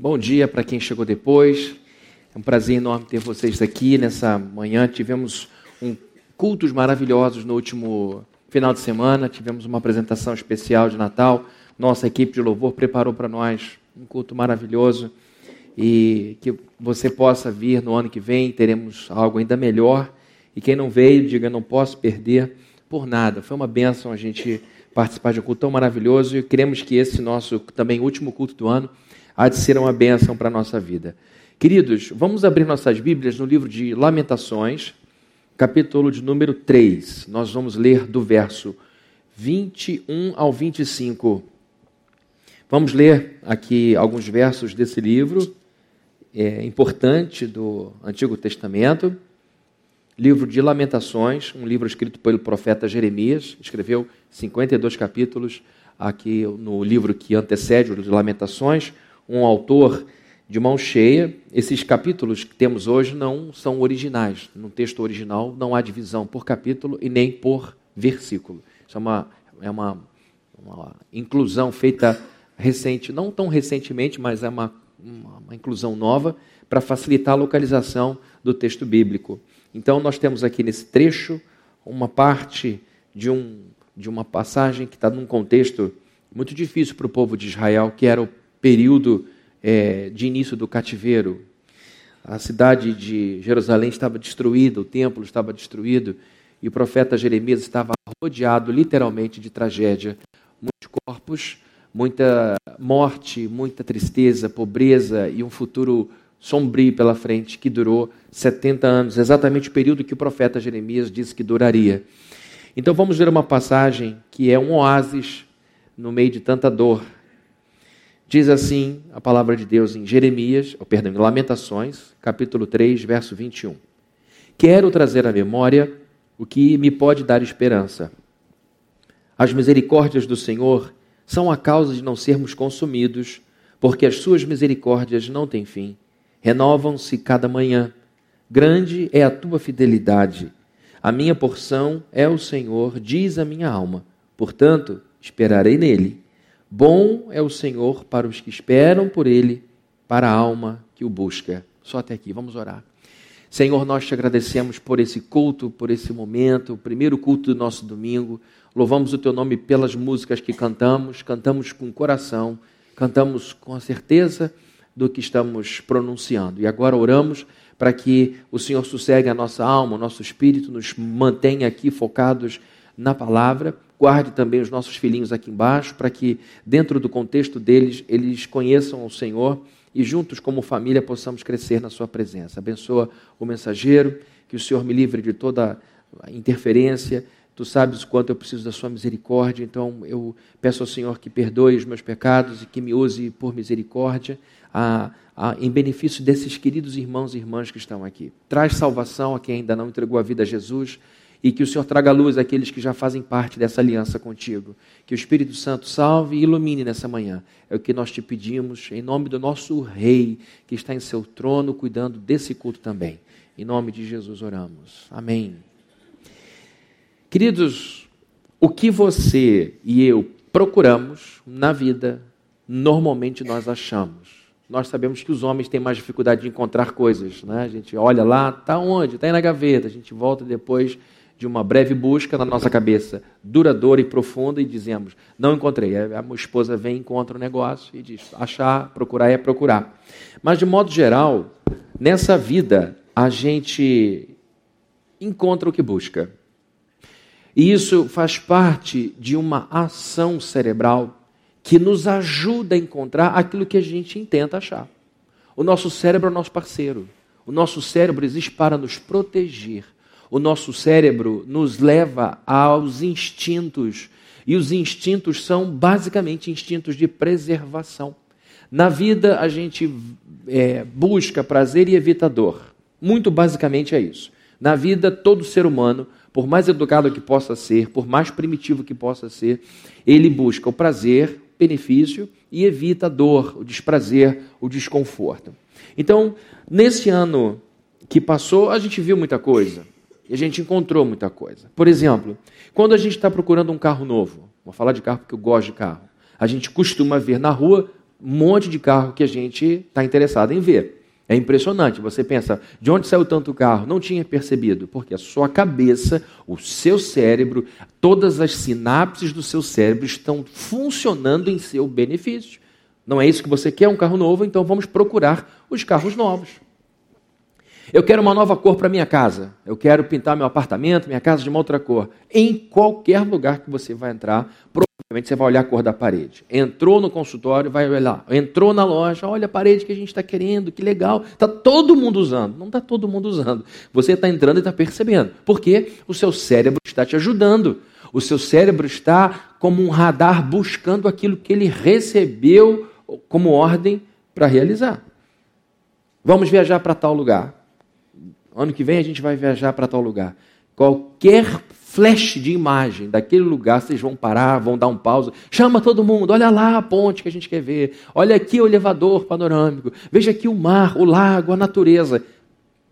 Bom dia para quem chegou depois. É um prazer enorme ter vocês aqui nessa manhã. Tivemos um, cultos maravilhosos no último final de semana. Tivemos uma apresentação especial de Natal. Nossa equipe de louvor preparou para nós um culto maravilhoso. E que você possa vir no ano que vem, teremos algo ainda melhor. E quem não veio, diga: não posso perder por nada. Foi uma bênção a gente participar de um culto tão maravilhoso e queremos que esse nosso também último culto do ano há de ser uma bênção para a nossa vida. Queridos, vamos abrir nossas Bíblias no livro de Lamentações, capítulo de número 3. Nós vamos ler do verso 21 ao 25. Vamos ler aqui alguns versos desse livro é, importante do Antigo Testamento. Livro de Lamentações, um livro escrito pelo profeta Jeremias, escreveu 52 capítulos aqui no livro que antecede o de Lamentações um autor de mão cheia. Esses capítulos que temos hoje não são originais. No texto original não há divisão por capítulo e nem por versículo. Isso é uma, é uma, uma inclusão feita recente, não tão recentemente, mas é uma, uma, uma inclusão nova para facilitar a localização do texto bíblico. Então, nós temos aqui nesse trecho uma parte de, um, de uma passagem que está num contexto muito difícil para o povo de Israel, que era o período é, de início do cativeiro. A cidade de Jerusalém estava destruída, o templo estava destruído, e o profeta Jeremias estava rodeado literalmente de tragédia. Muitos corpos, muita morte, muita tristeza, pobreza e um futuro sombrio pela frente que durou 70 anos, exatamente o período que o profeta Jeremias disse que duraria. Então vamos ver uma passagem que é um oásis no meio de tanta dor, Diz assim a palavra de Deus em Jeremias, ou perdão, em Lamentações, capítulo 3, verso 21. Quero trazer à memória o que me pode dar esperança. As misericórdias do Senhor são a causa de não sermos consumidos, porque as suas misericórdias não têm fim. Renovam-se cada manhã. Grande é a tua fidelidade. A minha porção é o Senhor, diz a minha alma. Portanto, esperarei nele. Bom é o Senhor para os que esperam por Ele, para a alma que o busca. Só até aqui, vamos orar. Senhor, nós te agradecemos por esse culto, por esse momento, o primeiro culto do nosso domingo. Louvamos o teu nome pelas músicas que cantamos, cantamos com coração, cantamos com a certeza do que estamos pronunciando. E agora oramos para que o Senhor sossegue a nossa alma, o nosso espírito, nos mantenha aqui focados na palavra Guarde também os nossos filhinhos aqui embaixo, para que, dentro do contexto deles, eles conheçam o Senhor e juntos, como família, possamos crescer na Sua presença. Abençoa o mensageiro, que o Senhor me livre de toda interferência. Tu sabes o quanto eu preciso da Sua misericórdia, então eu peço ao Senhor que perdoe os meus pecados e que me use por misericórdia. A, a, em benefício desses queridos irmãos e irmãs que estão aqui. Traz salvação a quem ainda não entregou a vida a Jesus e que o Senhor traga luz àqueles que já fazem parte dessa aliança contigo. Que o Espírito Santo salve e ilumine nessa manhã. É o que nós te pedimos, em nome do nosso Rei, que está em seu trono, cuidando desse culto também. Em nome de Jesus oramos. Amém. Queridos, o que você e eu procuramos na vida, normalmente nós achamos. Nós sabemos que os homens têm mais dificuldade de encontrar coisas, né? A gente olha lá, está onde? Está aí na gaveta. A gente volta depois de uma breve busca na nossa cabeça, duradoura e profunda, e dizemos: Não encontrei. A minha esposa vem, encontra o negócio e diz: Achar, procurar é procurar. Mas, de modo geral, nessa vida, a gente encontra o que busca. E isso faz parte de uma ação cerebral que nos ajuda a encontrar aquilo que a gente intenta achar. O nosso cérebro é o nosso parceiro. O nosso cérebro existe para nos proteger o nosso cérebro nos leva aos instintos. E os instintos são basicamente instintos de preservação. Na vida, a gente é, busca prazer e evita dor. Muito basicamente é isso. Na vida, todo ser humano, por mais educado que possa ser, por mais primitivo que possa ser, ele busca o prazer, benefício e evita a dor, o desprazer, o desconforto. Então, nesse ano que passou, a gente viu muita coisa. E a gente encontrou muita coisa. Por exemplo, quando a gente está procurando um carro novo, vou falar de carro porque eu gosto de carro, a gente costuma ver na rua um monte de carro que a gente está interessado em ver. É impressionante. Você pensa, de onde saiu tanto carro? Não tinha percebido, porque a sua cabeça, o seu cérebro, todas as sinapses do seu cérebro estão funcionando em seu benefício. Não é isso que você quer, um carro novo, então vamos procurar os carros novos. Eu quero uma nova cor para minha casa. Eu quero pintar meu apartamento, minha casa de uma outra cor. Em qualquer lugar que você vai entrar, provavelmente você vai olhar a cor da parede. Entrou no consultório, vai olhar. Entrou na loja, olha a parede que a gente está querendo, que legal. Está todo mundo usando. Não está todo mundo usando. Você está entrando e está percebendo. Porque o seu cérebro está te ajudando. O seu cérebro está como um radar buscando aquilo que ele recebeu como ordem para realizar. Vamos viajar para tal lugar. Ano que vem a gente vai viajar para tal lugar. Qualquer flash de imagem daquele lugar, vocês vão parar, vão dar um pausa. Chama todo mundo, olha lá a ponte que a gente quer ver. Olha aqui o elevador panorâmico. Veja aqui o mar, o lago, a natureza.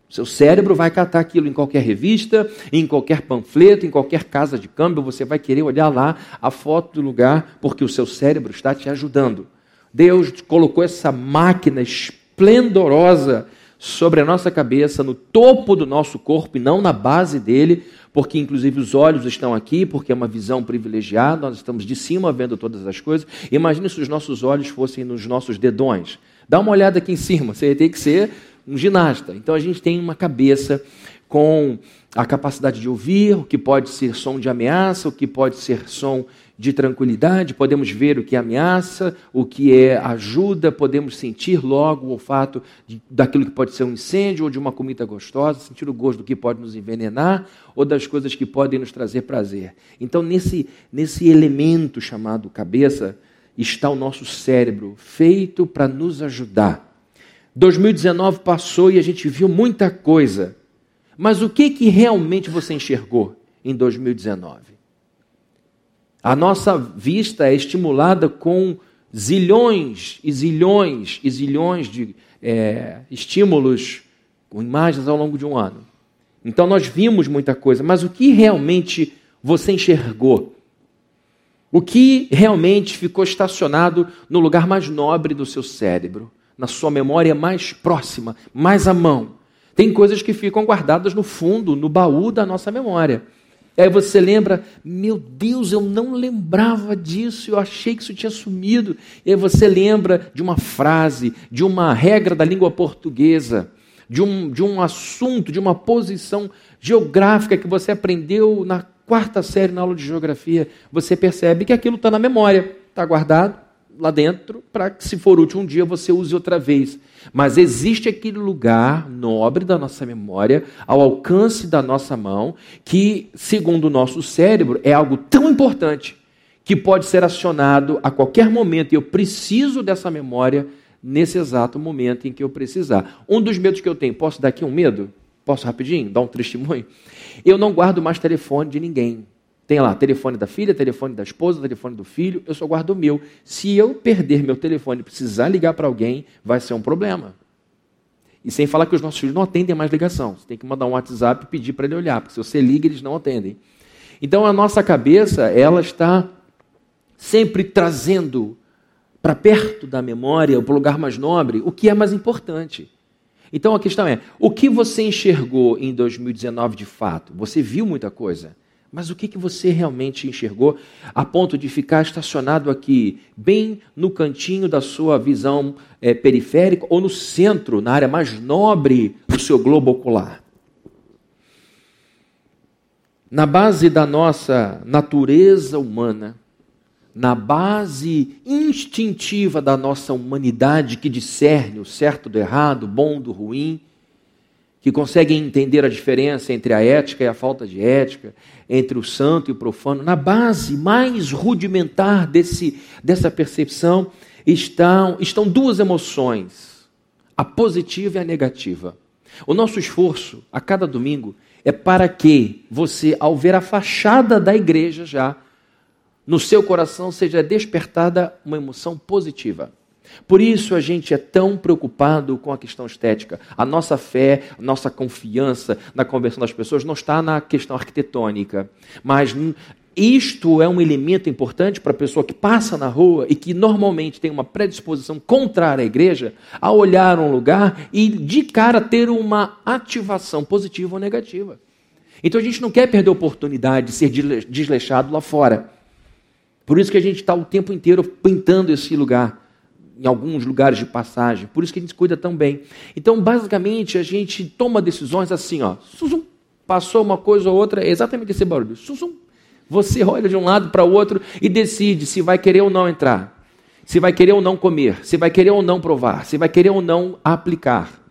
Seu cérebro vai catar aquilo em qualquer revista, em qualquer panfleto, em qualquer casa de câmbio. Você vai querer olhar lá a foto do lugar, porque o seu cérebro está te ajudando. Deus colocou essa máquina esplendorosa sobre a nossa cabeça, no topo do nosso corpo e não na base dele, porque inclusive os olhos estão aqui, porque é uma visão privilegiada, nós estamos de cima vendo todas as coisas. Imagine se os nossos olhos fossem nos nossos dedões. Dá uma olhada aqui em cima, você tem que ser um ginasta. Então a gente tem uma cabeça com a capacidade de ouvir, o que pode ser som de ameaça, o que pode ser som de tranquilidade, podemos ver o que é ameaça, o que é ajuda, podemos sentir logo o olfato de, daquilo que pode ser um incêndio ou de uma comida gostosa, sentir o gosto do que pode nos envenenar ou das coisas que podem nos trazer prazer. Então, nesse, nesse elemento chamado cabeça, está o nosso cérebro, feito para nos ajudar. 2019 passou e a gente viu muita coisa. Mas o que, que realmente você enxergou em 2019? A nossa vista é estimulada com zilhões e zilhões e zilhões de é, estímulos com imagens ao longo de um ano. Então nós vimos muita coisa, mas o que realmente você enxergou? O que realmente ficou estacionado no lugar mais nobre do seu cérebro, na sua memória mais próxima, mais à mão? Tem coisas que ficam guardadas no fundo, no baú da nossa memória. Aí você lembra, meu Deus, eu não lembrava disso, eu achei que isso tinha sumido. E aí você lembra de uma frase, de uma regra da língua portuguesa, de um, de um assunto, de uma posição geográfica que você aprendeu na quarta série na aula de geografia. Você percebe que aquilo está na memória, está guardado lá dentro, para que, se for útil um dia, você use outra vez. Mas existe aquele lugar nobre da nossa memória, ao alcance da nossa mão, que, segundo o nosso cérebro, é algo tão importante que pode ser acionado a qualquer momento. E eu preciso dessa memória nesse exato momento em que eu precisar. Um dos medos que eu tenho, posso dar aqui um medo? Posso rapidinho dar um testemunho? Eu não guardo mais telefone de ninguém. Tem lá telefone da filha, telefone da esposa, telefone do filho, eu só guardo o meu. Se eu perder meu telefone e precisar ligar para alguém, vai ser um problema. E sem falar que os nossos filhos não atendem mais ligação. Você tem que mandar um WhatsApp e pedir para ele olhar, porque se você liga, eles não atendem. Então a nossa cabeça, ela está sempre trazendo para perto da memória, para o lugar mais nobre, o que é mais importante. Então a questão é: o que você enxergou em 2019 de fato? Você viu muita coisa? Mas o que, que você realmente enxergou a ponto de ficar estacionado aqui, bem no cantinho da sua visão é, periférica ou no centro, na área mais nobre do seu globo ocular? Na base da nossa natureza humana, na base instintiva da nossa humanidade que discerne o certo do errado, o bom do ruim, que conseguem entender a diferença entre a ética e a falta de ética, entre o santo e o profano, na base mais rudimentar desse, dessa percepção estão, estão duas emoções, a positiva e a negativa. O nosso esforço a cada domingo é para que você, ao ver a fachada da igreja já, no seu coração seja despertada uma emoção positiva. Por isso a gente é tão preocupado com a questão estética. A nossa fé, a nossa confiança na conversão das pessoas não está na questão arquitetônica, mas isto é um elemento importante para a pessoa que passa na rua e que normalmente tem uma predisposição contrária à igreja a olhar um lugar e de cara ter uma ativação positiva ou negativa. Então a gente não quer perder a oportunidade de ser desleixado lá fora. Por isso que a gente está o tempo inteiro pintando esse lugar, em alguns lugares de passagem. Por isso que a gente cuida tão bem. Então, basicamente, a gente toma decisões assim, ó. Susum, passou uma coisa ou outra, é exatamente esse barulho. Susum. Você olha de um lado para o outro e decide se vai querer ou não entrar. Se vai querer ou não comer, se vai querer ou não provar, se vai querer ou não aplicar.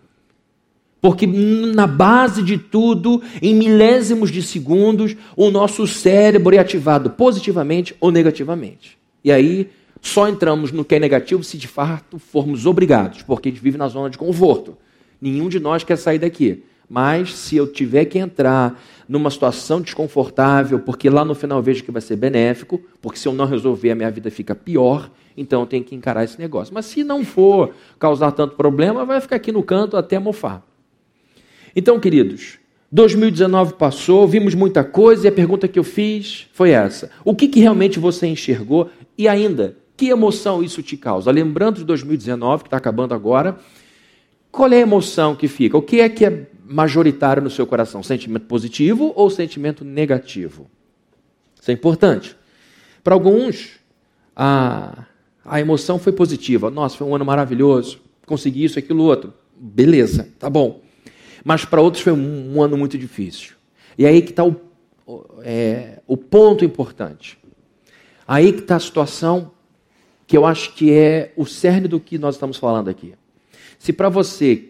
Porque na base de tudo, em milésimos de segundos, o nosso cérebro é ativado positivamente ou negativamente. E aí só entramos no que é negativo se de fato formos obrigados, porque a gente vive na zona de conforto. Nenhum de nós quer sair daqui. Mas se eu tiver que entrar numa situação desconfortável, porque lá no final eu vejo que vai ser benéfico, porque se eu não resolver a minha vida fica pior, então eu tenho que encarar esse negócio. Mas se não for causar tanto problema, vai ficar aqui no canto até mofar. Então, queridos, 2019 passou, vimos muita coisa e a pergunta que eu fiz foi essa: o que, que realmente você enxergou e ainda que emoção isso te causa? Lembrando de 2019, que está acabando agora, qual é a emoção que fica? O que é que é majoritário no seu coração? Sentimento positivo ou sentimento negativo? Isso é importante. Para alguns, a, a emoção foi positiva. Nossa, foi um ano maravilhoso, consegui isso, aquilo, outro. Beleza, tá bom mas para outros foi um, um, ano muito difícil. E aí que está o, é, o ponto importante. Aí que está a situação que eu acho que é o cerne do que nós estamos falando aqui. Se para você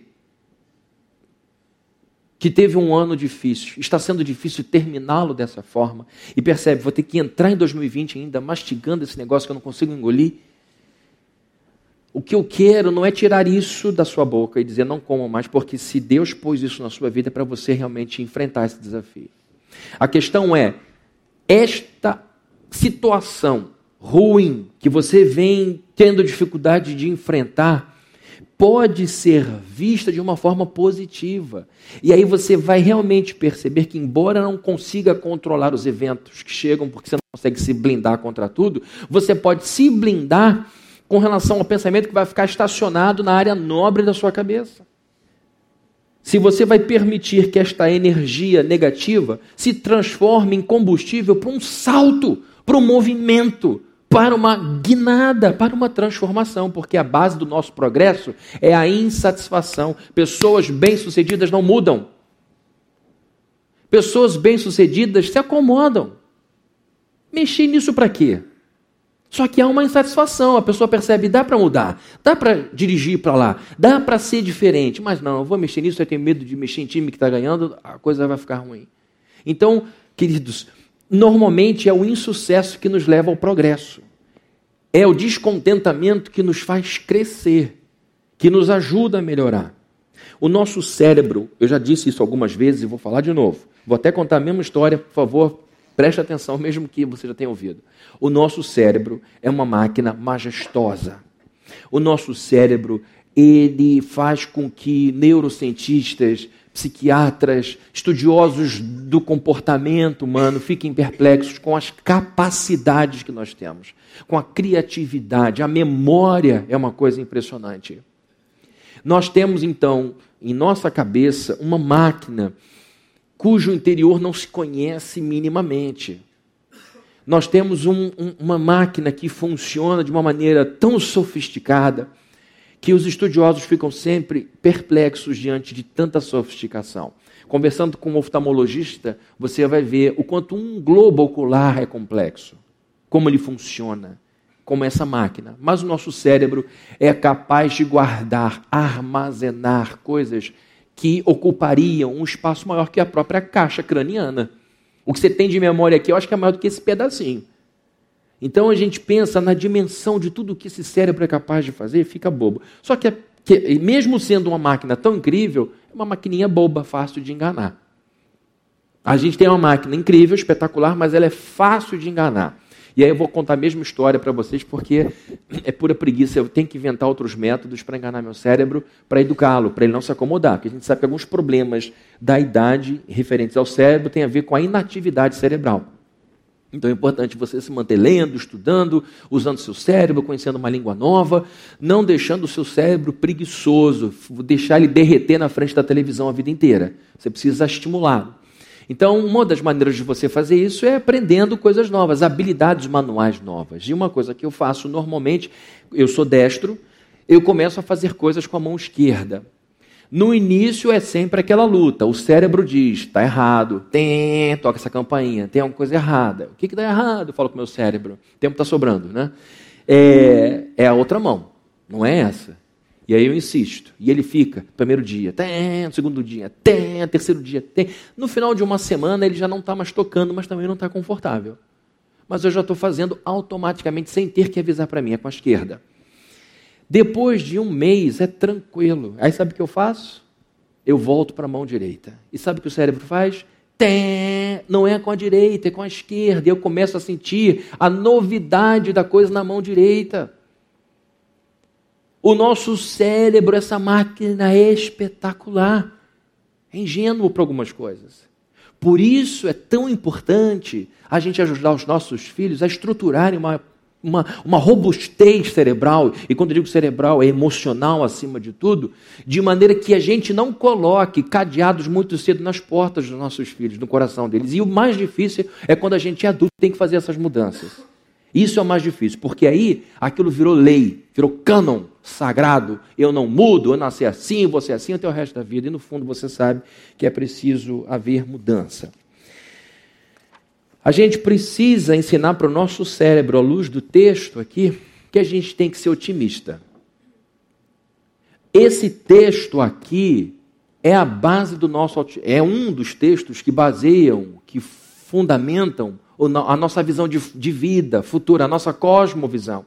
que teve um ano difícil, está sendo difícil terminá-lo dessa forma, e percebe, vou ter que entrar em 2020 ainda mastigando esse negócio que eu não consigo engolir, o que eu quero não é tirar isso da sua boca e dizer não coma mais, porque se Deus pôs isso na sua vida é para você realmente enfrentar esse desafio. A questão é, esta situação ruim que você vem tendo dificuldade de enfrentar, pode ser vista de uma forma positiva. E aí você vai realmente perceber que, embora não consiga controlar os eventos que chegam, porque você não consegue se blindar contra tudo, você pode se blindar com relação ao pensamento que vai ficar estacionado na área nobre da sua cabeça. Se você vai permitir que esta energia negativa se transforme em combustível para um salto, para um movimento, para uma guinada, para uma transformação, porque a base do nosso progresso é a insatisfação. Pessoas bem-sucedidas não mudam. Pessoas bem-sucedidas se acomodam. Mexer nisso para quê? Só que há uma insatisfação, a pessoa percebe, dá para mudar, dá para dirigir para lá, dá para ser diferente, mas não, eu vou mexer nisso, eu tenho medo de mexer em time que está ganhando, a coisa vai ficar ruim. Então, queridos, normalmente é o insucesso que nos leva ao progresso. É o descontentamento que nos faz crescer, que nos ajuda a melhorar. O nosso cérebro, eu já disse isso algumas vezes e vou falar de novo. Vou até contar a mesma história, por favor, Preste atenção, mesmo que você já tenha ouvido. O nosso cérebro é uma máquina majestosa. O nosso cérebro, ele faz com que neurocientistas, psiquiatras, estudiosos do comportamento humano fiquem perplexos com as capacidades que nós temos, com a criatividade, a memória é uma coisa impressionante. Nós temos então em nossa cabeça uma máquina cujo interior não se conhece minimamente. Nós temos um, um, uma máquina que funciona de uma maneira tão sofisticada que os estudiosos ficam sempre perplexos diante de tanta sofisticação. Conversando com um oftalmologista, você vai ver o quanto um globo ocular é complexo, como ele funciona, como essa máquina. Mas o nosso cérebro é capaz de guardar, armazenar coisas que ocupariam um espaço maior que a própria caixa craniana. O que você tem de memória aqui, eu acho que é maior do que esse pedacinho. Então a gente pensa na dimensão de tudo que esse cérebro é capaz de fazer e fica bobo. Só que, que, mesmo sendo uma máquina tão incrível, é uma maquininha boba, fácil de enganar. A gente tem uma máquina incrível, espetacular, mas ela é fácil de enganar. E aí eu vou contar a mesma história para vocês, porque é pura preguiça. Eu tenho que inventar outros métodos para enganar meu cérebro, para educá-lo, para ele não se acomodar. Porque a gente sabe que alguns problemas da idade referentes ao cérebro têm a ver com a inatividade cerebral. Então é importante você se manter lendo, estudando, usando seu cérebro, conhecendo uma língua nova, não deixando o seu cérebro preguiçoso, deixar ele derreter na frente da televisão a vida inteira. Você precisa estimulá-lo. Então, uma das maneiras de você fazer isso é aprendendo coisas novas, habilidades manuais novas. E uma coisa que eu faço normalmente, eu sou destro, eu começo a fazer coisas com a mão esquerda. No início é sempre aquela luta. O cérebro diz, está errado, tem, toca essa campainha, tem alguma coisa errada. O que está errado? Eu falo com o meu cérebro. O tempo está sobrando, né? É, é a outra mão, não é essa. E aí eu insisto. E ele fica, primeiro dia, tem, segundo dia, tem, terceiro dia, tem. No final de uma semana ele já não está mais tocando, mas também não está confortável. Mas eu já estou fazendo automaticamente, sem ter que avisar para mim, é com a esquerda. Depois de um mês é tranquilo. Aí sabe o que eu faço? Eu volto para a mão direita. E sabe o que o cérebro faz? Não é com a direita, é com a esquerda. E eu começo a sentir a novidade da coisa na mão direita. O nosso cérebro, essa máquina é espetacular. É ingênuo para algumas coisas. Por isso é tão importante a gente ajudar os nossos filhos a estruturarem uma, uma, uma robustez cerebral, e quando eu digo cerebral, é emocional acima de tudo, de maneira que a gente não coloque cadeados muito cedo nas portas dos nossos filhos, no coração deles. E o mais difícil é quando a gente é adulto tem que fazer essas mudanças. Isso é o mais difícil, porque aí aquilo virou lei, virou cânon sagrado. Eu não mudo, eu nasci assim, você assim até o resto da vida. E no fundo você sabe que é preciso haver mudança. A gente precisa ensinar para o nosso cérebro, à luz do texto aqui, que a gente tem que ser otimista. Esse texto aqui é a base do nosso é um dos textos que baseiam, que fundamentam a nossa visão de, de vida futura, a nossa cosmovisão.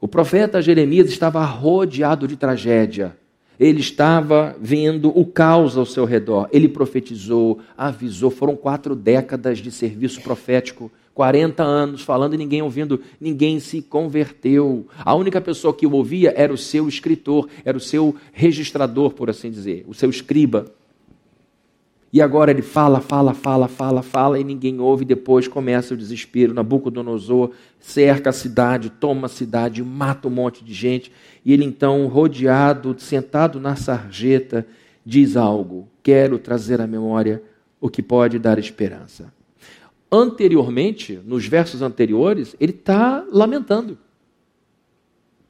O profeta Jeremias estava rodeado de tragédia. Ele estava vendo o caos ao seu redor. Ele profetizou, avisou. Foram quatro décadas de serviço profético, 40 anos falando e ninguém ouvindo, ninguém se converteu. A única pessoa que o ouvia era o seu escritor, era o seu registrador, por assim dizer, o seu escriba. E agora ele fala, fala, fala, fala, fala e ninguém ouve. Depois começa o desespero. Nabucodonosor cerca a cidade, toma a cidade, mata um monte de gente. E ele então, rodeado, sentado na sarjeta, diz algo: Quero trazer à memória o que pode dar esperança. Anteriormente, nos versos anteriores, ele está lamentando.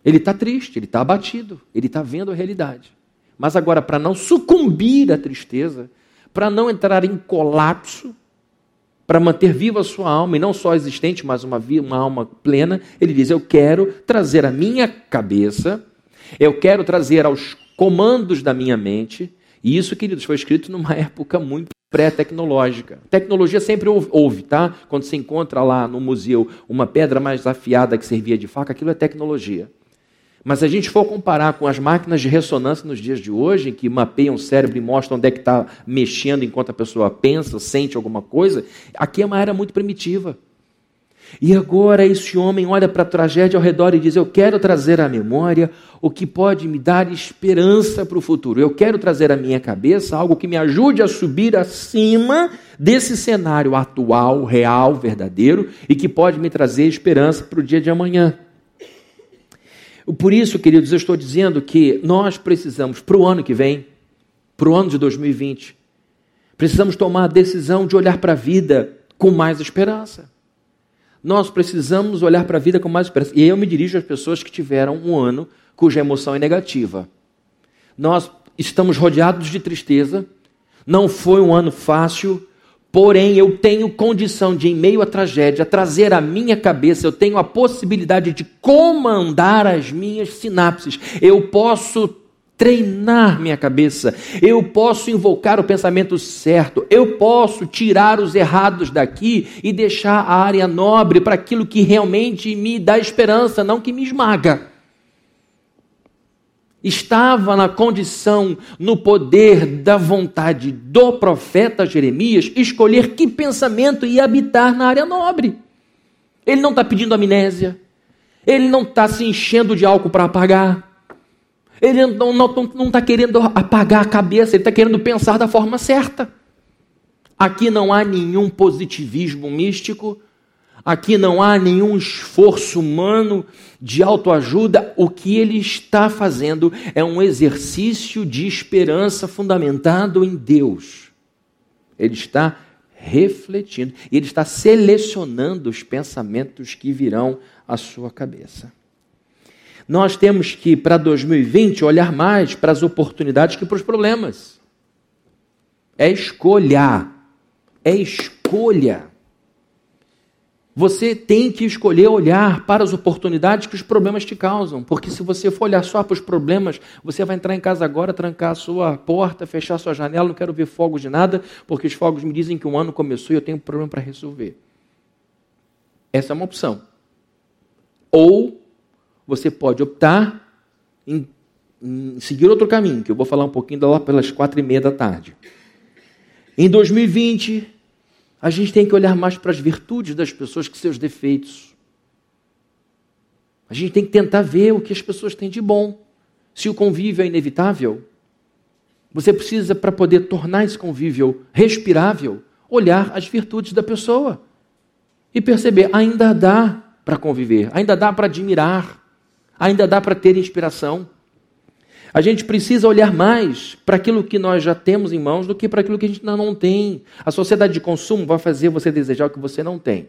Ele está triste, ele está abatido, ele está vendo a realidade. Mas agora, para não sucumbir à tristeza, para não entrar em colapso, para manter viva a sua alma, e não só existente, mas uma, uma alma plena, ele diz: Eu quero trazer a minha cabeça, eu quero trazer aos comandos da minha mente, e isso, queridos, foi escrito numa época muito pré-tecnológica. Tecnologia sempre houve, tá? Quando se encontra lá no museu uma pedra mais afiada que servia de faca, aquilo é tecnologia. Mas se a gente for comparar com as máquinas de ressonância nos dias de hoje, em que mapeiam o cérebro e mostram onde é que está mexendo enquanto a pessoa pensa, sente alguma coisa, aqui é uma era muito primitiva. E agora esse homem olha para a tragédia ao redor e diz: Eu quero trazer à memória o que pode me dar esperança para o futuro. Eu quero trazer à minha cabeça algo que me ajude a subir acima desse cenário atual, real, verdadeiro e que pode me trazer esperança para o dia de amanhã. Por isso, queridos, eu estou dizendo que nós precisamos, para o ano que vem, para o ano de 2020, precisamos tomar a decisão de olhar para a vida com mais esperança. Nós precisamos olhar para a vida com mais esperança. E eu me dirijo às pessoas que tiveram um ano cuja emoção é negativa. Nós estamos rodeados de tristeza, não foi um ano fácil, Porém, eu tenho condição de, em meio à tragédia, trazer à minha cabeça, eu tenho a possibilidade de comandar as minhas sinapses. Eu posso treinar minha cabeça, eu posso invocar o pensamento certo, eu posso tirar os errados daqui e deixar a área nobre para aquilo que realmente me dá esperança, não que me esmaga estava na condição, no poder da vontade do profeta Jeremias escolher que pensamento ia habitar na área nobre. Ele não está pedindo amnésia, ele não está se enchendo de álcool para apagar, ele não está tá querendo apagar a cabeça, ele está querendo pensar da forma certa. Aqui não há nenhum positivismo místico, aqui não há nenhum esforço humano de autoajuda. O que ele está fazendo é um exercício de esperança fundamentado em Deus. Ele está refletindo e ele está selecionando os pensamentos que virão à sua cabeça. Nós temos que, para 2020, olhar mais para as oportunidades que para os problemas. É escolha é escolha. Você tem que escolher olhar para as oportunidades que os problemas te causam, porque se você for olhar só para os problemas, você vai entrar em casa agora, trancar a sua porta, fechar a sua janela, não quero ver fogos de nada, porque os fogos me dizem que o ano começou e eu tenho um problema para resolver. Essa é uma opção. Ou você pode optar em, em seguir outro caminho, que eu vou falar um pouquinho lá pelas quatro e meia da tarde. Em 2020, a gente tem que olhar mais para as virtudes das pessoas que seus defeitos. A gente tem que tentar ver o que as pessoas têm de bom. Se o convívio é inevitável, você precisa, para poder tornar esse convívio respirável, olhar as virtudes da pessoa e perceber: ainda dá para conviver, ainda dá para admirar, ainda dá para ter inspiração. A gente precisa olhar mais para aquilo que nós já temos em mãos do que para aquilo que a gente ainda não tem. A sociedade de consumo vai fazer você desejar o que você não tem.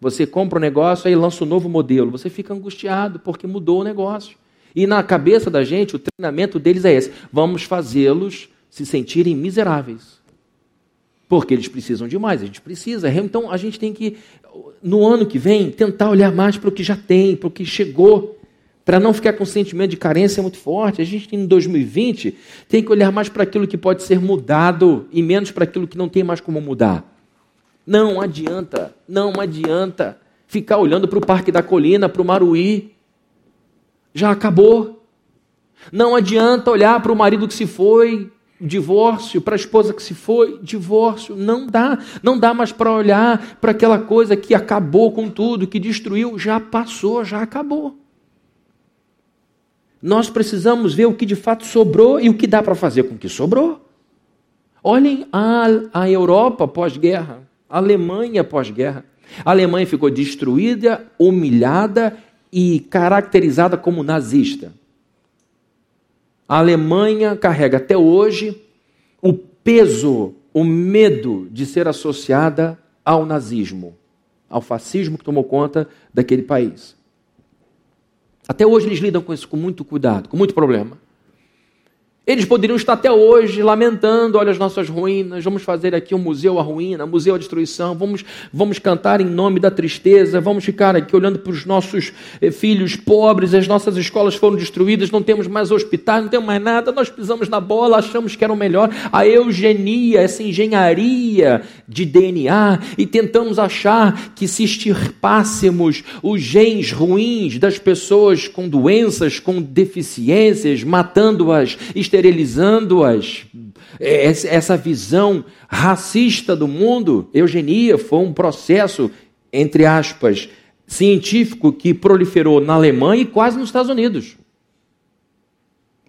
Você compra um negócio, aí lança um novo modelo. Você fica angustiado porque mudou o negócio. E na cabeça da gente, o treinamento deles é esse: vamos fazê-los se sentirem miseráveis. Porque eles precisam de mais, a gente precisa. Então a gente tem que, no ano que vem, tentar olhar mais para o que já tem, para o que chegou para não ficar com um sentimento de carência muito forte. A gente em 2020 tem que olhar mais para aquilo que pode ser mudado e menos para aquilo que não tem mais como mudar. Não adianta, não adianta ficar olhando para o Parque da Colina, para o Maruí. Já acabou. Não adianta olhar para o marido que se foi, divórcio, para a esposa que se foi, divórcio. Não dá. Não dá mais para olhar para aquela coisa que acabou com tudo, que destruiu. Já passou, já acabou. Nós precisamos ver o que de fato sobrou e o que dá para fazer com o que sobrou. Olhem a, a Europa pós-guerra, a Alemanha pós-guerra. A Alemanha ficou destruída, humilhada e caracterizada como nazista. A Alemanha carrega até hoje o peso, o medo de ser associada ao nazismo, ao fascismo que tomou conta daquele país. Até hoje eles lidam com isso com muito cuidado, com muito problema. Eles poderiam estar até hoje lamentando, olha as nossas ruínas, vamos fazer aqui um museu à ruína, museu à destruição, vamos, vamos cantar em nome da tristeza, vamos ficar aqui olhando para os nossos eh, filhos pobres, as nossas escolas foram destruídas, não temos mais hospital, não temos mais nada, nós pisamos na bola, achamos que era o melhor. A eugenia, essa engenharia de DNA, e tentamos achar que se extirpássemos os genes ruins das pessoas com doenças, com deficiências, matando-as, esterilizando-as. É, essa visão racista do mundo, eugenia foi um processo, entre aspas, científico que proliferou na Alemanha e quase nos Estados Unidos.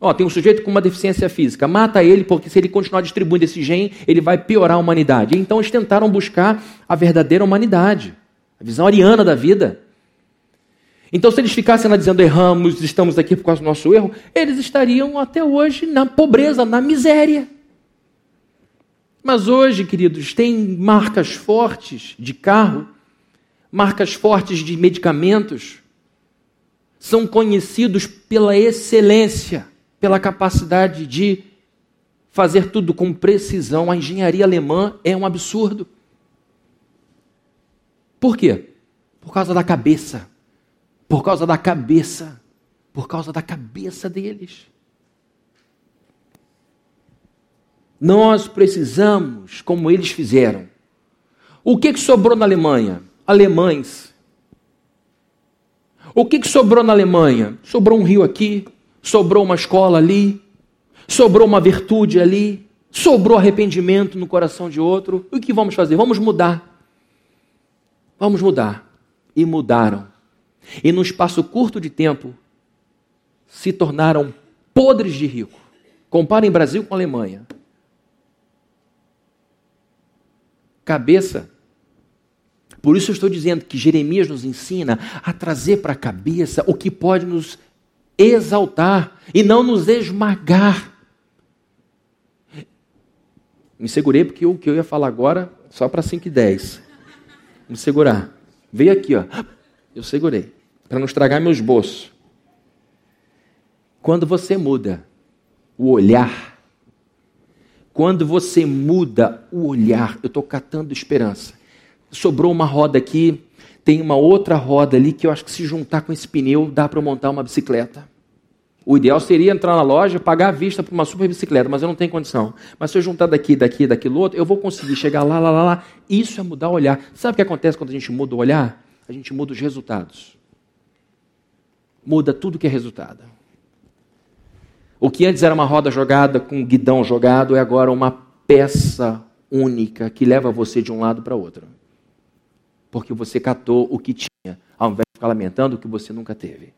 Ó, tem um sujeito com uma deficiência física, mata ele, porque se ele continuar distribuindo esse gene, ele vai piorar a humanidade. Então eles tentaram buscar a verdadeira humanidade, a visão ariana da vida. Então, se eles ficassem lá dizendo erramos, estamos aqui por causa do nosso erro, eles estariam até hoje na pobreza, na miséria. Mas hoje, queridos, tem marcas fortes de carro, marcas fortes de medicamentos, são conhecidos pela excelência, pela capacidade de fazer tudo com precisão. A engenharia alemã é um absurdo. Por quê? Por causa da cabeça por causa da cabeça, por causa da cabeça deles. Nós precisamos, como eles fizeram. O que, que sobrou na Alemanha? Alemães. O que, que sobrou na Alemanha? Sobrou um rio aqui, sobrou uma escola ali, sobrou uma virtude ali, sobrou arrependimento no coração de outro. O que vamos fazer? Vamos mudar. Vamos mudar. E mudaram. E num espaço curto de tempo, se tornaram podres de rico. Comparem Brasil com Alemanha. cabeça. Por isso eu estou dizendo que Jeremias nos ensina a trazer para a cabeça o que pode nos exaltar e não nos esmagar. Me segurei porque o que eu ia falar agora, só para 5 e 10. Me segurar. Veio aqui, ó. Eu segurei. Para não estragar meu esboço. Quando você muda o olhar, quando você muda o olhar, eu estou catando esperança. Sobrou uma roda aqui, tem uma outra roda ali que eu acho que se juntar com esse pneu dá para montar uma bicicleta. O ideal seria entrar na loja, pagar a vista por uma super bicicleta, mas eu não tenho condição. Mas se eu juntar daqui, daqui, daquilo outro, eu vou conseguir chegar lá, lá, lá, lá. Isso é mudar o olhar. Sabe o que acontece quando a gente muda o olhar? A gente muda os resultados. Muda tudo que é resultado. O que antes era uma roda jogada com um guidão jogado é agora uma peça única que leva você de um lado para outro. Porque você catou o que tinha, ao invés de ficar lamentando o que você nunca teve.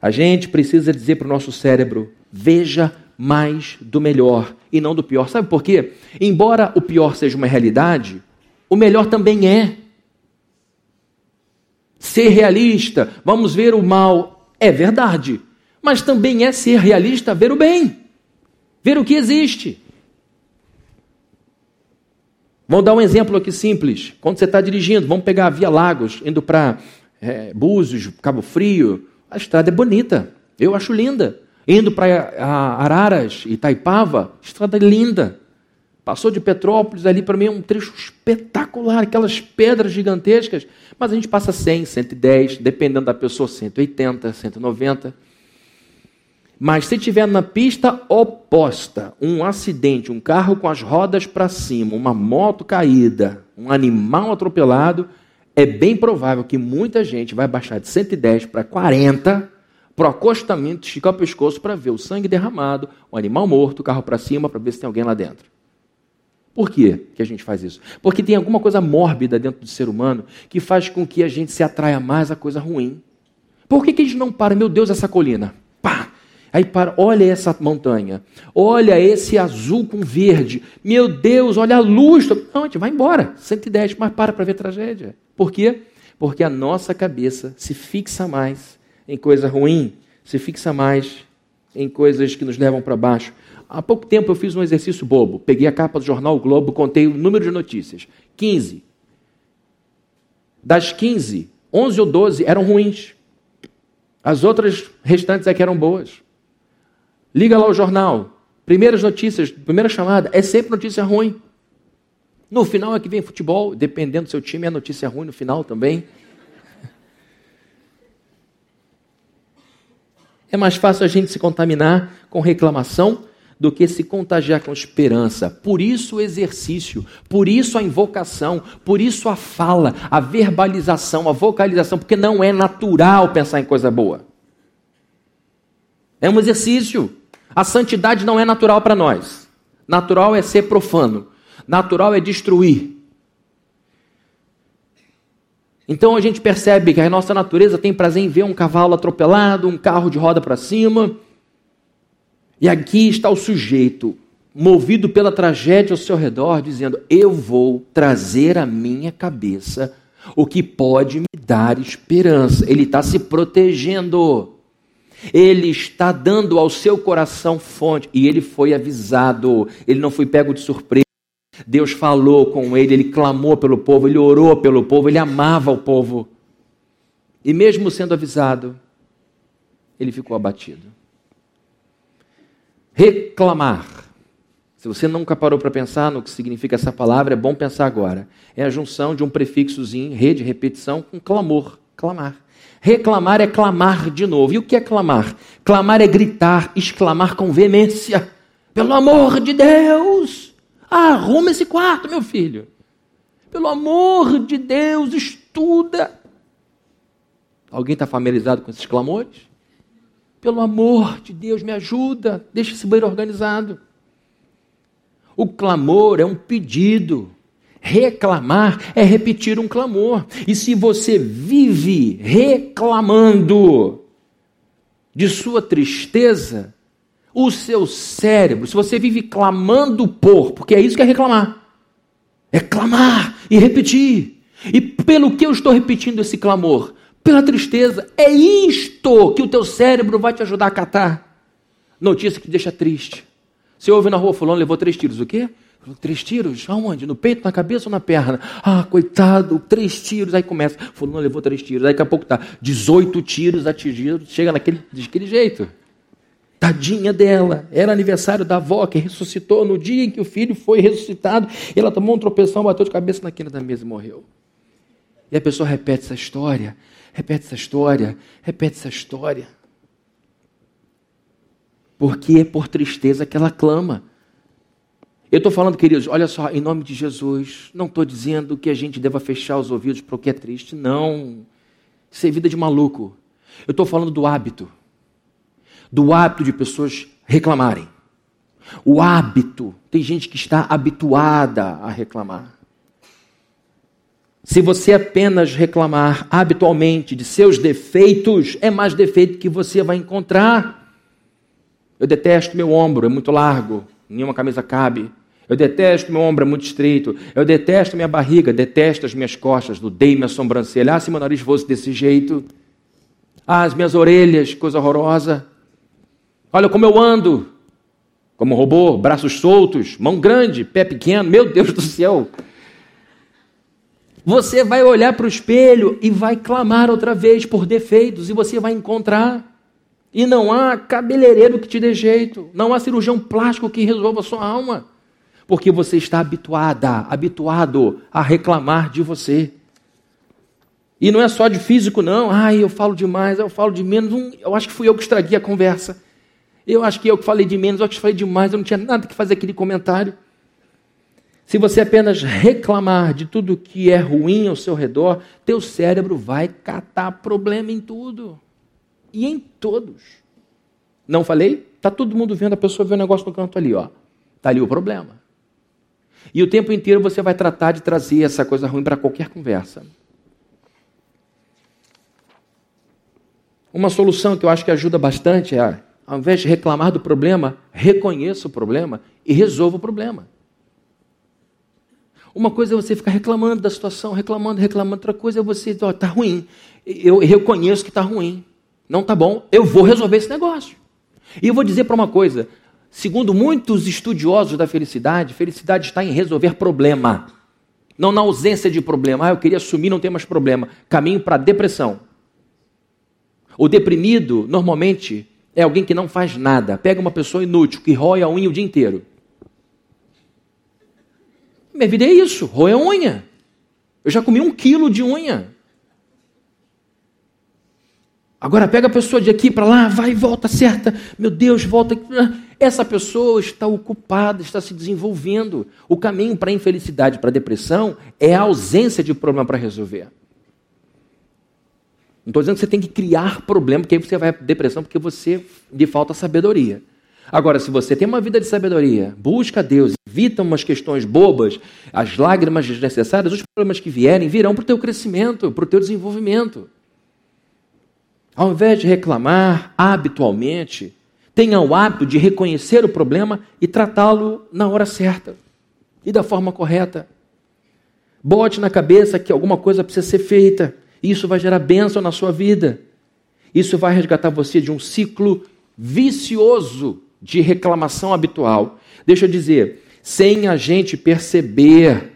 A gente precisa dizer para o nosso cérebro: veja mais do melhor e não do pior. Sabe por quê? Embora o pior seja uma realidade, o melhor também é. Ser realista, vamos ver o mal, é verdade. Mas também é ser realista ver o bem, ver o que existe. Vamos dar um exemplo aqui simples. Quando você está dirigindo, vamos pegar a Via Lagos, indo para é, Búzios, Cabo Frio, a estrada é bonita, eu acho linda. Indo para Araras, Itaipava, estrada é linda. Passou de Petrópolis ali para mim é um trecho espetacular, aquelas pedras gigantescas. Mas a gente passa 100, 110, dependendo da pessoa, 180, 190. Mas se tiver na pista oposta um acidente, um carro com as rodas para cima, uma moto caída, um animal atropelado, é bem provável que muita gente vai baixar de 110 para 40 para o acostamento, esticar o pescoço para ver o sangue derramado, o animal morto, o carro para cima para ver se tem alguém lá dentro. Por quê que a gente faz isso? Porque tem alguma coisa mórbida dentro do ser humano que faz com que a gente se atraia mais a coisa ruim. Por que, que a gente não para? Meu Deus, essa colina. Pá! Aí para, olha essa montanha, olha esse azul com verde. Meu Deus, olha a luz. Não, a gente vai embora, 110, mas para para ver tragédia. Por quê? Porque a nossa cabeça se fixa mais em coisa ruim, se fixa mais em coisas que nos levam para baixo. Há pouco tempo eu fiz um exercício bobo. Peguei a capa do jornal o Globo, contei o número de notícias. 15. Das 15, 11 ou 12 eram ruins. As outras restantes é que eram boas. Liga lá o jornal. Primeiras notícias, primeira chamada, é sempre notícia ruim. No final é que vem futebol, dependendo do seu time, é notícia ruim no final também. É mais fácil a gente se contaminar com reclamação do que se contagiar com esperança. Por isso o exercício, por isso a invocação, por isso a fala, a verbalização, a vocalização, porque não é natural pensar em coisa boa. É um exercício. A santidade não é natural para nós. Natural é ser profano. Natural é destruir. Então a gente percebe que a nossa natureza tem prazer em ver um cavalo atropelado, um carro de roda para cima. E aqui está o sujeito, movido pela tragédia ao seu redor, dizendo: Eu vou trazer à minha cabeça o que pode me dar esperança. Ele está se protegendo. Ele está dando ao seu coração fonte. E ele foi avisado. Ele não foi pego de surpresa. Deus falou com ele, ele clamou pelo povo, ele orou pelo povo, ele amava o povo. E mesmo sendo avisado, ele ficou abatido. Reclamar. Se você nunca parou para pensar no que significa essa palavra, é bom pensar agora. É a junção de um prefixozinho, rede, repetição, com clamor, clamar. Reclamar é clamar de novo. E o que é clamar? Clamar é gritar, exclamar com veemência. Pelo amor de Deus! Arruma esse quarto, meu filho. Pelo amor de Deus, estuda. Alguém está familiarizado com esses clamores? Pelo amor de Deus, me ajuda. Deixa esse banheiro organizado. O clamor é um pedido. Reclamar é repetir um clamor. E se você vive reclamando de sua tristeza, o seu cérebro, se você vive clamando por, porque é isso que é reclamar. É clamar e repetir. E pelo que eu estou repetindo esse clamor? Pela tristeza. É isto que o teu cérebro vai te ajudar a catar. Notícia que te deixa triste. Você ouve na rua, fulano levou três tiros. O quê? Três tiros? Aonde? No peito, na cabeça ou na perna? Ah, coitado, três tiros. Aí começa, fulano levou três tiros. Aí daqui a pouco tá 18 tiros atingidos, chega naquele, daquele jeito. Tadinha dela, era aniversário da avó que ressuscitou no dia em que o filho foi ressuscitado. Ela tomou um tropeção, bateu de cabeça na quina da mesa e morreu. E a pessoa repete essa história, repete essa história, repete essa história. Porque é por tristeza que ela clama. Eu estou falando, queridos, olha só, em nome de Jesus, não estou dizendo que a gente deva fechar os ouvidos para o que é triste, não. Isso é vida de maluco. Eu estou falando do hábito. Do hábito de pessoas reclamarem. O hábito. Tem gente que está habituada a reclamar. Se você apenas reclamar habitualmente de seus defeitos, é mais defeito que você vai encontrar. Eu detesto meu ombro, é muito largo, nenhuma camisa cabe. Eu detesto meu ombro, é muito estreito. Eu detesto minha barriga, detesto as minhas costas, odeio minha sobrancelha. Ah, se meu nariz fosse desse jeito. Ah, as minhas orelhas, coisa horrorosa. Olha como eu ando. Como robô, braços soltos, mão grande, pé pequeno. Meu Deus do céu. Você vai olhar para o espelho e vai clamar outra vez por defeitos e você vai encontrar. E não há cabeleireiro que te dê jeito, não há cirurgião plástico que resolva a sua alma porque você está habituada, habituado a reclamar de você. E não é só de físico, não. Ai, eu falo demais, eu falo de menos. eu acho que fui eu que estraguei a conversa. Eu acho que eu que falei de menos, eu que falei demais, eu não tinha nada que fazer aquele comentário. Se você apenas reclamar de tudo que é ruim ao seu redor, teu cérebro vai catar problema em tudo. E em todos. Não falei? Está todo mundo vendo, a pessoa vê o negócio no canto ali, ó. Está ali o problema. E o tempo inteiro você vai tratar de trazer essa coisa ruim para qualquer conversa. Uma solução que eu acho que ajuda bastante é, ao invés de reclamar do problema, reconheça o problema e resolva o problema. Uma coisa é você ficar reclamando da situação, reclamando, reclamando. Outra coisa é você, ó, tá ruim. Eu reconheço que está ruim. Não tá bom. Eu vou resolver esse negócio. E eu vou dizer para uma coisa: Segundo muitos estudiosos da felicidade, felicidade está em resolver problema, não na ausência de problema. Ah, eu queria assumir, não tem mais problema. Caminho para depressão. O deprimido, normalmente, é alguém que não faz nada. Pega uma pessoa inútil, que rói a unha o dia inteiro. Minha vida é isso, a unha. Eu já comi um quilo de unha. Agora pega a pessoa de aqui para lá, vai e volta, certa. Meu Deus, volta. Essa pessoa está ocupada, está se desenvolvendo. O caminho para a infelicidade, para a depressão, é a ausência de problema para resolver. Não estou dizendo que você tem que criar problema, porque aí você vai para depressão, porque você lhe falta sabedoria. Agora, se você tem uma vida de sabedoria, busca Deus, evita umas questões bobas, as lágrimas desnecessárias, os problemas que vierem virão para o teu crescimento, para o teu desenvolvimento. Ao invés de reclamar habitualmente, tenha o hábito de reconhecer o problema e tratá-lo na hora certa e da forma correta. Bote na cabeça que alguma coisa precisa ser feita. Isso vai gerar bênção na sua vida. Isso vai resgatar você de um ciclo vicioso de reclamação habitual. Deixa eu dizer, sem a gente perceber,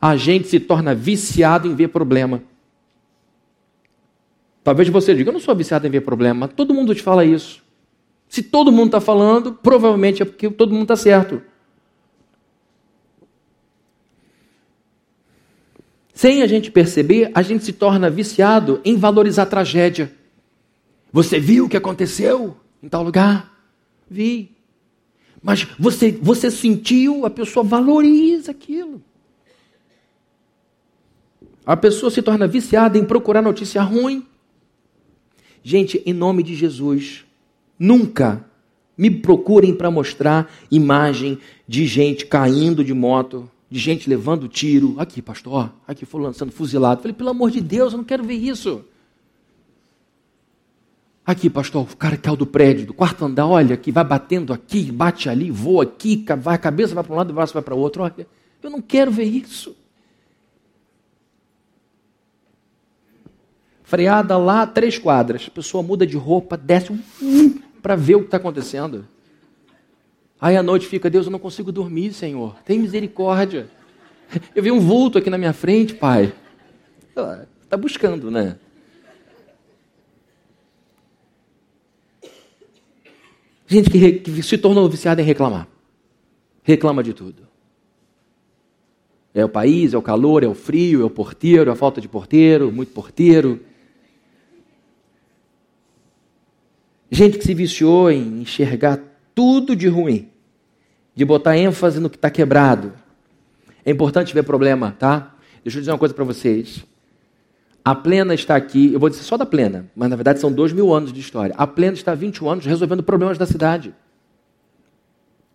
a gente se torna viciado em ver problema. Talvez você diga, eu não sou viciado em ver problema, todo mundo te fala isso. Se todo mundo está falando, provavelmente é porque todo mundo está certo. Sem a gente perceber, a gente se torna viciado em valorizar a tragédia. Você viu o que aconteceu em tal lugar? Vi. Mas você, você sentiu, a pessoa valoriza aquilo. A pessoa se torna viciada em procurar notícia ruim. Gente, em nome de Jesus, nunca me procurem para mostrar imagem de gente caindo de moto, de gente levando tiro. Aqui, pastor, aqui fulano sendo fuzilado. Falei, pelo amor de Deus, eu não quero ver isso. Aqui, pastor, o cara caiu do prédio, do quarto andar, olha, que vai batendo aqui, bate ali, voa aqui, vai, a cabeça vai para um lado, o braço vai para o outro. Olha, Eu não quero ver isso. Freada lá, três quadras. A pessoa muda de roupa, desce um, para ver o que está acontecendo. Aí à noite fica, Deus, eu não consigo dormir, Senhor. Tem misericórdia. Eu vi um vulto aqui na minha frente, pai. Está buscando, né? Gente que, que se tornou viciada em reclamar. Reclama de tudo. É o país, é o calor, é o frio, é o porteiro, é a falta de porteiro, muito porteiro. Gente que se viciou em enxergar tudo de ruim, de botar ênfase no que está quebrado. É importante ver problema, tá? Deixa eu dizer uma coisa para vocês. A Plena está aqui, eu vou dizer só da Plena, mas na verdade são dois mil anos de história. A Plena está há 21 anos resolvendo problemas da cidade.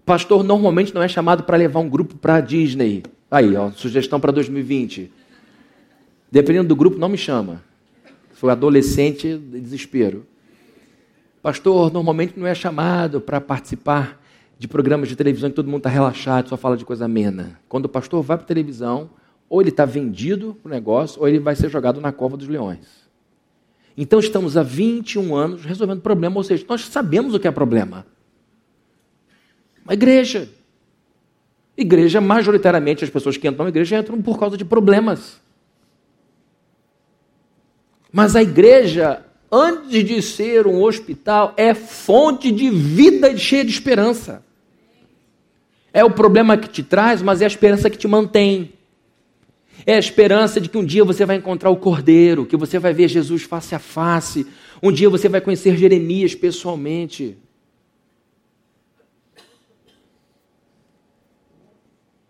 Pastor normalmente não é chamado para levar um grupo para a Disney. Aí, ó, sugestão para 2020. Dependendo do grupo, não me chama. Foi adolescente de desespero. Pastor normalmente não é chamado para participar de programas de televisão que todo mundo está relaxado, só fala de coisa amena. Quando o pastor vai para a televisão, ou ele está vendido o negócio, ou ele vai ser jogado na cova dos leões. Então estamos há 21 anos resolvendo problema, ou seja, nós sabemos o que é problema. Uma igreja. Igreja, majoritariamente, as pessoas que entram na igreja entram por causa de problemas. Mas a igreja, antes de ser um hospital, é fonte de vida cheia de esperança. É o problema que te traz, mas é a esperança que te mantém. É a esperança de que um dia você vai encontrar o Cordeiro, que você vai ver Jesus face a face. Um dia você vai conhecer Jeremias pessoalmente.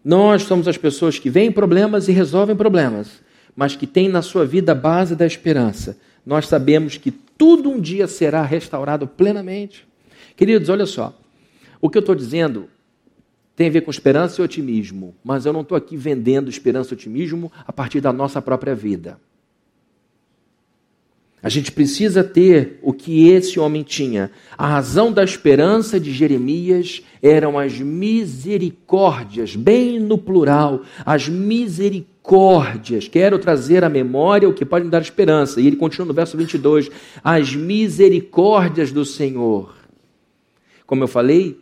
Nós somos as pessoas que veem problemas e resolvem problemas, mas que têm na sua vida a base da esperança. Nós sabemos que tudo um dia será restaurado plenamente. Queridos, olha só. O que eu estou dizendo tem a ver com esperança e otimismo, mas eu não estou aqui vendendo esperança e otimismo a partir da nossa própria vida. A gente precisa ter o que esse homem tinha. A razão da esperança de Jeremias eram as misericórdias, bem no plural, as misericórdias. Quero trazer à memória o que pode me dar esperança. E ele continua no verso 22, as misericórdias do Senhor. Como eu falei,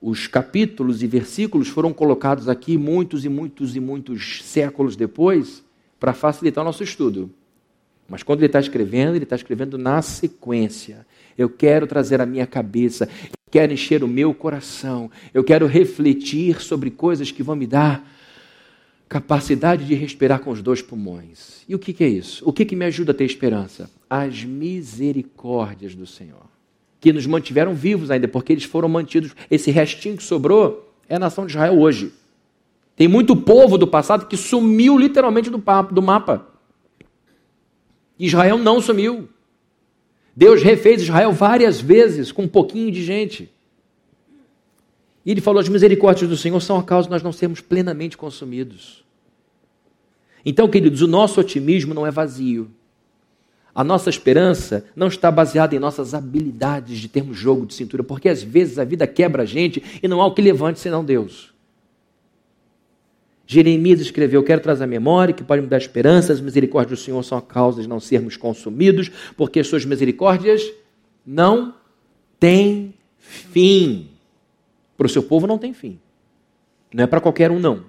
os capítulos e versículos foram colocados aqui muitos e muitos e muitos séculos depois para facilitar o nosso estudo. Mas quando ele está escrevendo, ele está escrevendo na sequência. Eu quero trazer a minha cabeça, eu quero encher o meu coração, eu quero refletir sobre coisas que vão me dar capacidade de respirar com os dois pulmões. E o que, que é isso? O que, que me ajuda a ter esperança? As misericórdias do Senhor que nos mantiveram vivos ainda, porque eles foram mantidos. Esse restinho que sobrou é a nação de Israel hoje. Tem muito povo do passado que sumiu literalmente do, do mapa. Israel não sumiu. Deus refez Israel várias vezes com um pouquinho de gente. E ele falou: as misericórdias do Senhor são a causa de nós não sermos plenamente consumidos. Então, queridos, o nosso otimismo não é vazio. A nossa esperança não está baseada em nossas habilidades de termos jogo de cintura, porque às vezes a vida quebra a gente e não há o que levante senão Deus. Jeremias escreveu: Quero trazer a memória que pode me dar esperança, as misericórdias do Senhor são a causa de não sermos consumidos, porque as suas misericórdias não têm fim. Para o seu povo não tem fim. Não é para qualquer um, não.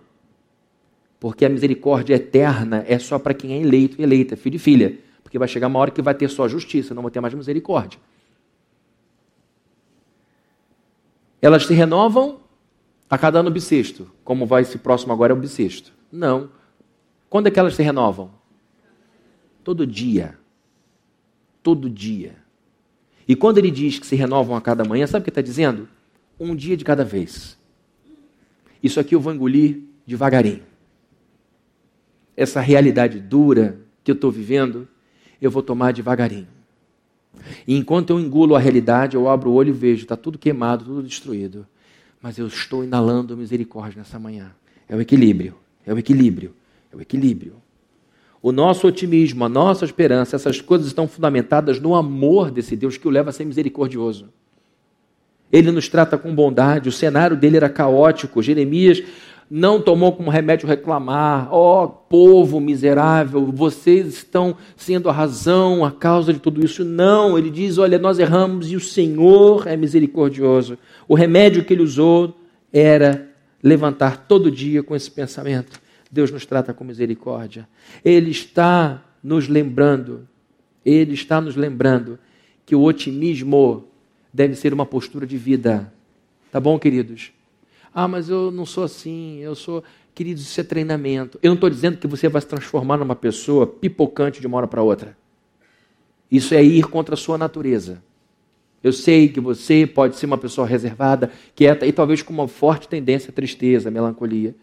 Porque a misericórdia eterna é só para quem é eleito e eleita, filho e filha porque vai chegar uma hora que vai ter só justiça, não vai ter mais misericórdia. Elas se renovam a cada ano bissexto, como vai esse próximo agora é o bissexto. Não. Quando é que elas se renovam? Todo dia. Todo dia. E quando ele diz que se renovam a cada manhã, sabe o que está dizendo? Um dia de cada vez. Isso aqui eu vou engolir devagarinho. Essa realidade dura que eu estou vivendo, eu vou tomar devagarinho. E enquanto eu engulo a realidade, eu abro o olho e vejo, está tudo queimado, tudo destruído. Mas eu estou inalando misericórdia nessa manhã. É o equilíbrio, é o equilíbrio, é o equilíbrio. O nosso otimismo, a nossa esperança, essas coisas estão fundamentadas no amor desse Deus que o leva a ser misericordioso. Ele nos trata com bondade, o cenário dele era caótico. Jeremias não tomou como remédio reclamar, ó oh, povo miserável, vocês estão sendo a razão, a causa de tudo isso. Não, ele diz: olha, nós erramos e o Senhor é misericordioso. O remédio que ele usou era levantar todo dia com esse pensamento. Deus nos trata com misericórdia. Ele está nos lembrando, ele está nos lembrando que o otimismo deve ser uma postura de vida. Tá bom, queridos? Ah, mas eu não sou assim, eu sou. Queridos, isso é treinamento. Eu não estou dizendo que você vai se transformar numa pessoa pipocante de uma hora para outra. Isso é ir contra a sua natureza. Eu sei que você pode ser uma pessoa reservada, quieta e talvez com uma forte tendência à tristeza, à melancolia.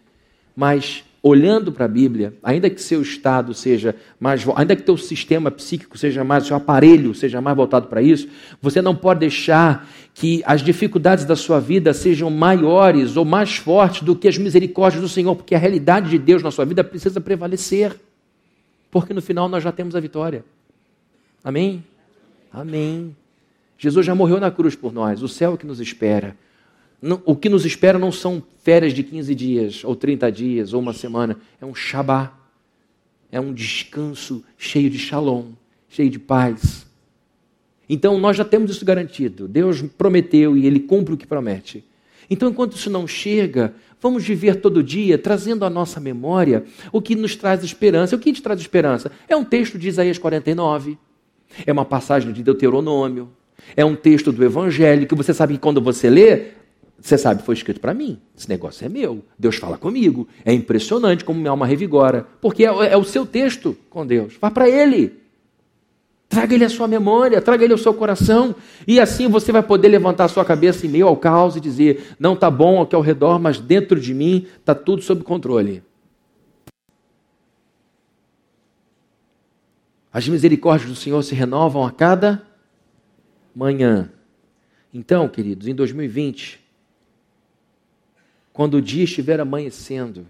Mas olhando para a Bíblia, ainda que seu estado seja mais, ainda que teu sistema psíquico seja mais, seu aparelho seja mais voltado para isso, você não pode deixar que as dificuldades da sua vida sejam maiores ou mais fortes do que as misericórdias do Senhor, porque a realidade de Deus na sua vida precisa prevalecer. Porque no final nós já temos a vitória. Amém? Amém. Jesus já morreu na cruz por nós, o céu é que nos espera o que nos espera não são férias de 15 dias, ou 30 dias, ou uma semana. É um Shabá. É um descanso cheio de shalom, cheio de paz. Então nós já temos isso garantido. Deus prometeu e Ele cumpre o que promete. Então, enquanto isso não chega, vamos viver todo dia trazendo à nossa memória o que nos traz esperança. O que te traz esperança? É um texto de Isaías 49, é uma passagem de Deuteronômio, é um texto do Evangelho que você sabe que quando você lê, você sabe, foi escrito para mim. Esse negócio é meu. Deus fala comigo. É impressionante como minha alma revigora. Porque é, é o seu texto com Deus. Vá para Ele. Traga Ele a sua memória, traga Ele ao seu coração. E assim você vai poder levantar a sua cabeça em meio ao caos e dizer: não está bom aqui ao redor, mas dentro de mim está tudo sob controle. As misericórdias do Senhor se renovam a cada manhã. Então, queridos, em 2020, quando o dia estiver amanhecendo,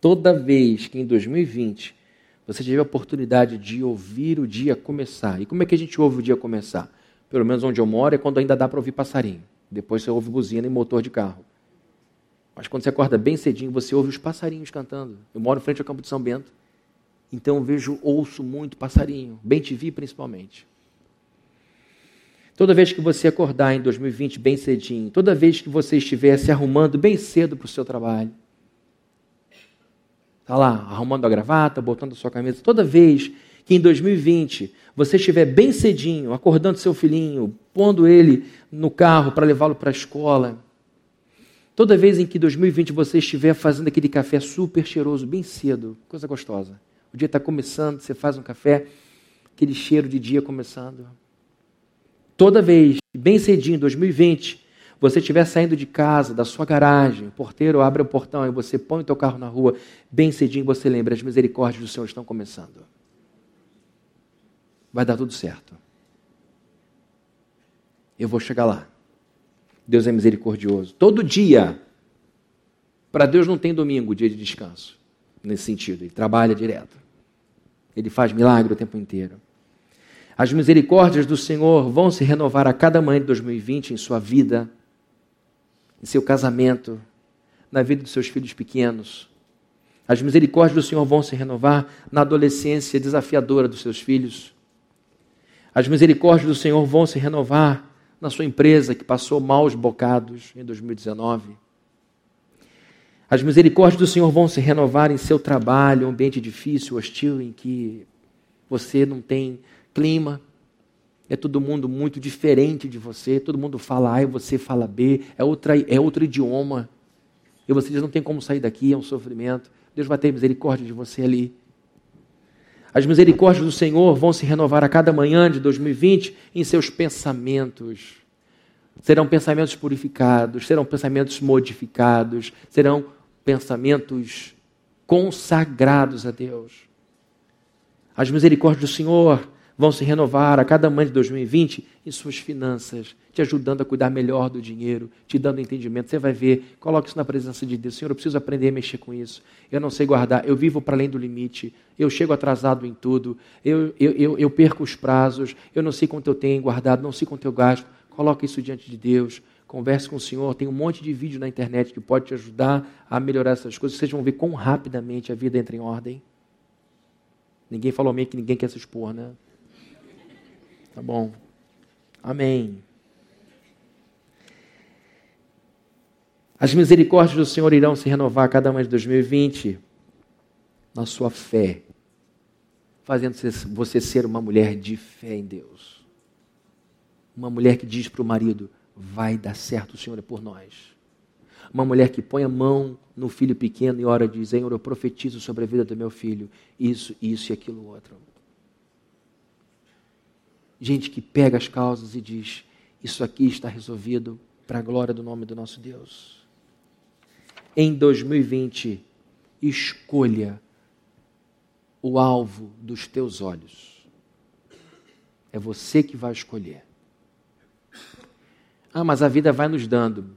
toda vez que em 2020 você tiver a oportunidade de ouvir o dia começar. E como é que a gente ouve o dia começar? Pelo menos onde eu moro é quando ainda dá para ouvir passarinho. Depois você ouve buzina e motor de carro. Mas quando você acorda bem cedinho, você ouve os passarinhos cantando. Eu moro em frente ao campo de São Bento. Então eu vejo, ouço muito passarinho, bem te vi principalmente. Toda vez que você acordar em 2020 bem cedinho, toda vez que você estiver se arrumando bem cedo para o seu trabalho, está lá arrumando a gravata, botando a sua camisa, toda vez que em 2020 você estiver bem cedinho, acordando seu filhinho, pondo ele no carro para levá-lo para a escola, toda vez em que 2020 você estiver fazendo aquele café super cheiroso, bem cedo, coisa gostosa, o dia está começando, você faz um café, aquele cheiro de dia começando. Toda vez, bem cedinho, 2020, você estiver saindo de casa, da sua garagem, o porteiro abre o portão e você põe o teu carro na rua, bem cedinho você lembra, as misericórdias do Senhor estão começando. Vai dar tudo certo. Eu vou chegar lá. Deus é misericordioso. Todo dia. Para Deus não tem domingo, dia de descanso. Nesse sentido. Ele trabalha direto. Ele faz milagre o tempo inteiro. As misericórdias do Senhor vão se renovar a cada manhã de 2020 em sua vida, em seu casamento, na vida dos seus filhos pequenos. As misericórdias do Senhor vão se renovar na adolescência desafiadora dos seus filhos. As misericórdias do Senhor vão se renovar na sua empresa que passou maus bocados em 2019. As misericórdias do Senhor vão se renovar em seu trabalho, um ambiente difícil, hostil, em que você não tem clima. É todo mundo muito diferente de você. Todo mundo fala A e você fala B. É, outra, é outro idioma. E você diz: não tem como sair daqui, é um sofrimento. Deus vai ter misericórdia de você ali. As misericórdias do Senhor vão se renovar a cada manhã de 2020 em seus pensamentos. Serão pensamentos purificados, serão pensamentos modificados, serão pensamentos consagrados a Deus. As misericórdias do Senhor vão se renovar a cada manhã de 2020 em suas finanças, te ajudando a cuidar melhor do dinheiro, te dando entendimento. Você vai ver, coloque isso na presença de Deus. Senhor, eu preciso aprender a mexer com isso. Eu não sei guardar, eu vivo para além do limite, eu chego atrasado em tudo, eu, eu, eu, eu perco os prazos, eu não sei quanto eu tenho guardado, não sei quanto eu gasto. Coloque isso diante de Deus. Converse com o Senhor. Tem um monte de vídeo na internet que pode te ajudar a melhorar essas coisas. Vocês vão ver quão rapidamente a vida entra em ordem. Ninguém falou amém que ninguém quer se expor, né? Tá bom. Amém. As misericórdias do Senhor irão se renovar cada ano de 2020 na sua fé, fazendo você ser uma mulher de fé em Deus. Uma mulher que diz para o marido: vai dar certo, o Senhor é por nós. Uma mulher que põe a mão no filho pequeno e ora diz: Senhor, eu profetizo sobre a vida do meu filho, isso, isso e aquilo outro. Gente que pega as causas e diz: Isso aqui está resolvido para a glória do nome do nosso Deus. Em 2020, escolha o alvo dos teus olhos. É você que vai escolher. Ah, mas a vida vai nos dando.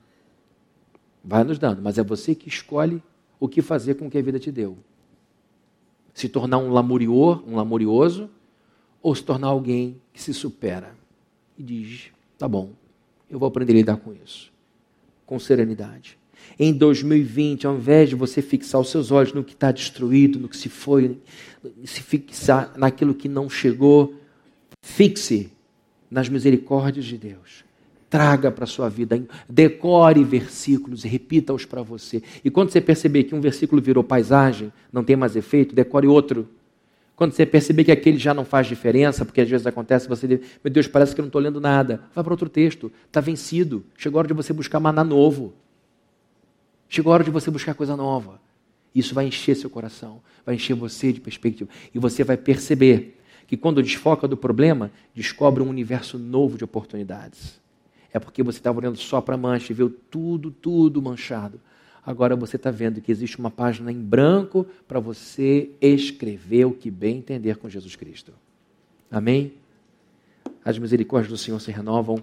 Vai nos dando, mas é você que escolhe o que fazer com o que a vida te deu. Se tornar um lamurior, um lamurioso, ou se tornar alguém que se supera e diz: tá bom, eu vou aprender a lidar com isso, com serenidade. Em 2020, ao invés de você fixar os seus olhos no que está destruído, no que se foi, se fixar naquilo que não chegou, fixe nas misericórdias de Deus traga para a sua vida, decore versículos e repita-os para você. E quando você perceber que um versículo virou paisagem, não tem mais efeito, decore outro. Quando você perceber que aquele já não faz diferença, porque às vezes acontece, você diz, meu Deus, parece que eu não estou lendo nada. Vai para outro texto, está vencido. Chegou a hora de você buscar maná novo. Chegou a hora de você buscar coisa nova. Isso vai encher seu coração, vai encher você de perspectiva. E você vai perceber que quando desfoca do problema, descobre um universo novo de oportunidades é porque você estava olhando só para a mancha e viu tudo, tudo manchado. Agora você está vendo que existe uma página em branco para você escrever o que bem entender com Jesus Cristo. Amém? As misericórdias do Senhor se renovam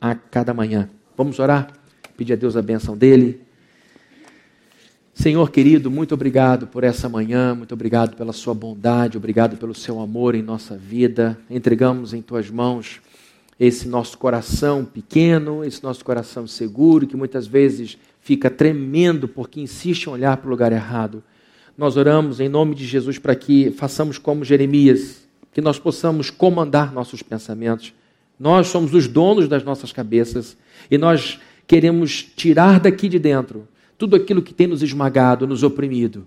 a cada manhã. Vamos orar? Pedir a Deus a benção dele. Senhor querido, muito obrigado por essa manhã, muito obrigado pela sua bondade, obrigado pelo seu amor em nossa vida. Entregamos em tuas mãos esse nosso coração pequeno, esse nosso coração seguro, que muitas vezes fica tremendo porque insiste em olhar para o lugar errado. Nós oramos em nome de Jesus para que façamos como Jeremias, que nós possamos comandar nossos pensamentos. Nós somos os donos das nossas cabeças e nós queremos tirar daqui de dentro tudo aquilo que tem nos esmagado, nos oprimido,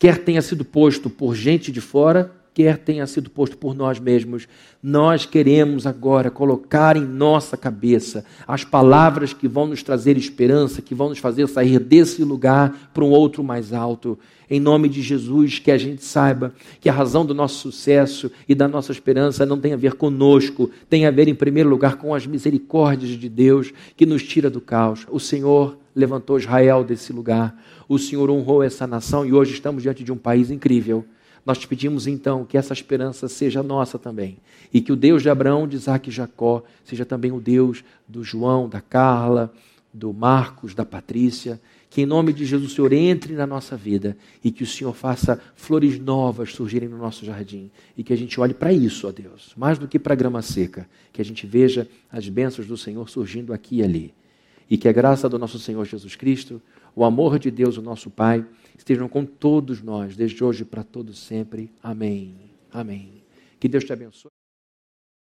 quer tenha sido posto por gente de fora, quer tenha sido posto por nós mesmos, nós queremos agora colocar em nossa cabeça as palavras que vão nos trazer esperança, que vão nos fazer sair desse lugar para um outro mais alto. Em nome de Jesus, que a gente saiba que a razão do nosso sucesso e da nossa esperança não tem a ver conosco, tem a ver, em primeiro lugar, com as misericórdias de Deus que nos tira do caos. O Senhor levantou Israel desse lugar, o Senhor honrou essa nação e hoje estamos diante de um país incrível nós te pedimos então que essa esperança seja nossa também. E que o Deus de Abraão, de Isaac e Jacó seja também o Deus do João, da Carla, do Marcos, da Patrícia. Que em nome de Jesus o Senhor entre na nossa vida e que o Senhor faça flores novas surgirem no nosso jardim. E que a gente olhe para isso, ó Deus, mais do que para a grama seca. Que a gente veja as bênçãos do Senhor surgindo aqui e ali. E que a graça do nosso Senhor Jesus Cristo, o amor de Deus, o nosso Pai, estejam com todos nós, desde hoje para todos sempre. Amém. Amém. Que Deus te abençoe.